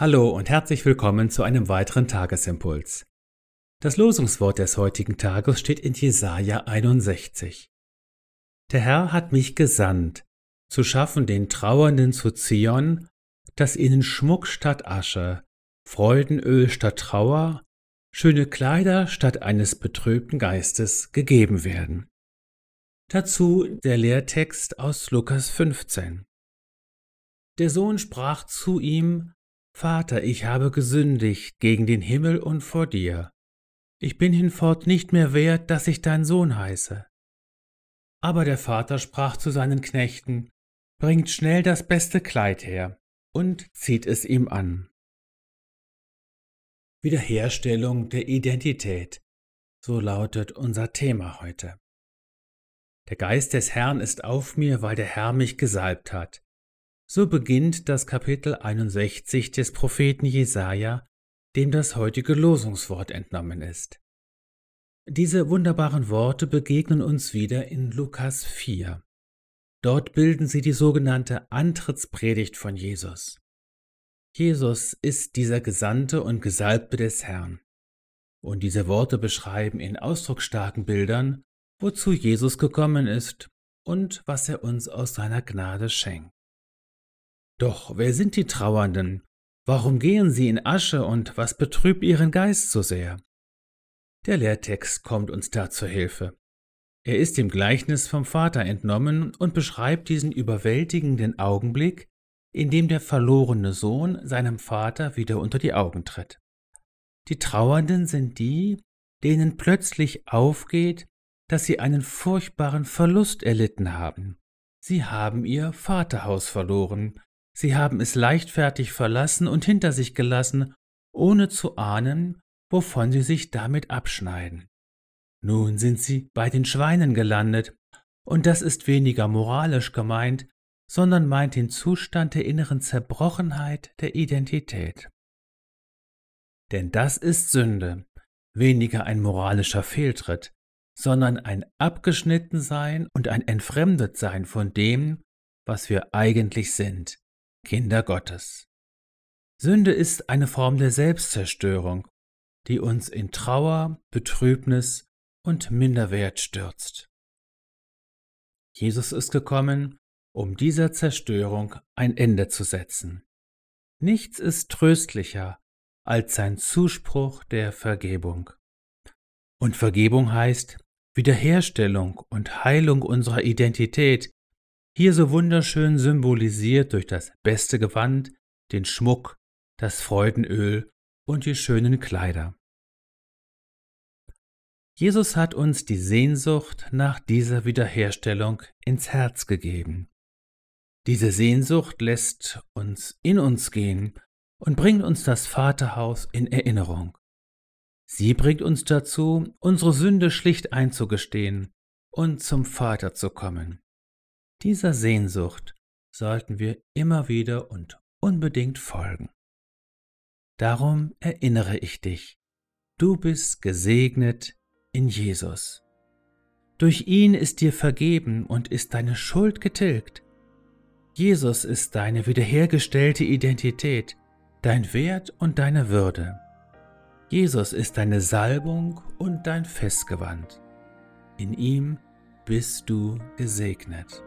Hallo und herzlich willkommen zu einem weiteren Tagesimpuls. Das Losungswort des heutigen Tages steht in Jesaja 61. Der Herr hat mich gesandt, zu schaffen den Trauernden zu Zion, dass ihnen Schmuck statt Asche, Freudenöl statt Trauer, schöne Kleider statt eines betrübten Geistes gegeben werden. Dazu der Lehrtext aus Lukas 15. Der Sohn sprach zu ihm, Vater, ich habe gesündigt gegen den Himmel und vor dir. Ich bin hinfort nicht mehr wert, dass ich dein Sohn heiße. Aber der Vater sprach zu seinen Knechten, Bringt schnell das beste Kleid her und zieht es ihm an. Wiederherstellung der Identität, so lautet unser Thema heute. Der Geist des Herrn ist auf mir, weil der Herr mich gesalbt hat. So beginnt das Kapitel 61 des Propheten Jesaja, dem das heutige Losungswort entnommen ist. Diese wunderbaren Worte begegnen uns wieder in Lukas 4. Dort bilden sie die sogenannte Antrittspredigt von Jesus. Jesus ist dieser Gesandte und Gesalbte des Herrn. Und diese Worte beschreiben in ausdrucksstarken Bildern, wozu Jesus gekommen ist und was er uns aus seiner Gnade schenkt. Doch wer sind die Trauernden? Warum gehen sie in Asche und was betrübt ihren Geist so sehr? Der Lehrtext kommt uns da zur Hilfe. Er ist dem Gleichnis vom Vater entnommen und beschreibt diesen überwältigenden Augenblick, in dem der verlorene Sohn seinem Vater wieder unter die Augen tritt. Die Trauernden sind die, denen plötzlich aufgeht, dass sie einen furchtbaren Verlust erlitten haben. Sie haben ihr Vaterhaus verloren, Sie haben es leichtfertig verlassen und hinter sich gelassen, ohne zu ahnen, wovon sie sich damit abschneiden. Nun sind sie bei den Schweinen gelandet, und das ist weniger moralisch gemeint, sondern meint den Zustand der inneren Zerbrochenheit der Identität. Denn das ist Sünde, weniger ein moralischer Fehltritt, sondern ein Abgeschnittensein und ein Entfremdetsein von dem, was wir eigentlich sind, Kinder Gottes. Sünde ist eine Form der Selbstzerstörung, die uns in Trauer, Betrübnis und Minderwert stürzt. Jesus ist gekommen, um dieser Zerstörung ein Ende zu setzen. Nichts ist tröstlicher als sein Zuspruch der Vergebung. Und Vergebung heißt Wiederherstellung und Heilung unserer Identität, hier so wunderschön symbolisiert durch das beste Gewand, den Schmuck, das Freudenöl und die schönen Kleider. Jesus hat uns die Sehnsucht nach dieser Wiederherstellung ins Herz gegeben. Diese Sehnsucht lässt uns in uns gehen und bringt uns das Vaterhaus in Erinnerung. Sie bringt uns dazu, unsere Sünde schlicht einzugestehen und zum Vater zu kommen. Dieser Sehnsucht sollten wir immer wieder und unbedingt folgen. Darum erinnere ich dich, du bist gesegnet in Jesus. Durch ihn ist dir vergeben und ist deine Schuld getilgt. Jesus ist deine wiederhergestellte Identität, dein Wert und deine Würde. Jesus ist deine Salbung und dein Festgewand. In ihm bist du gesegnet.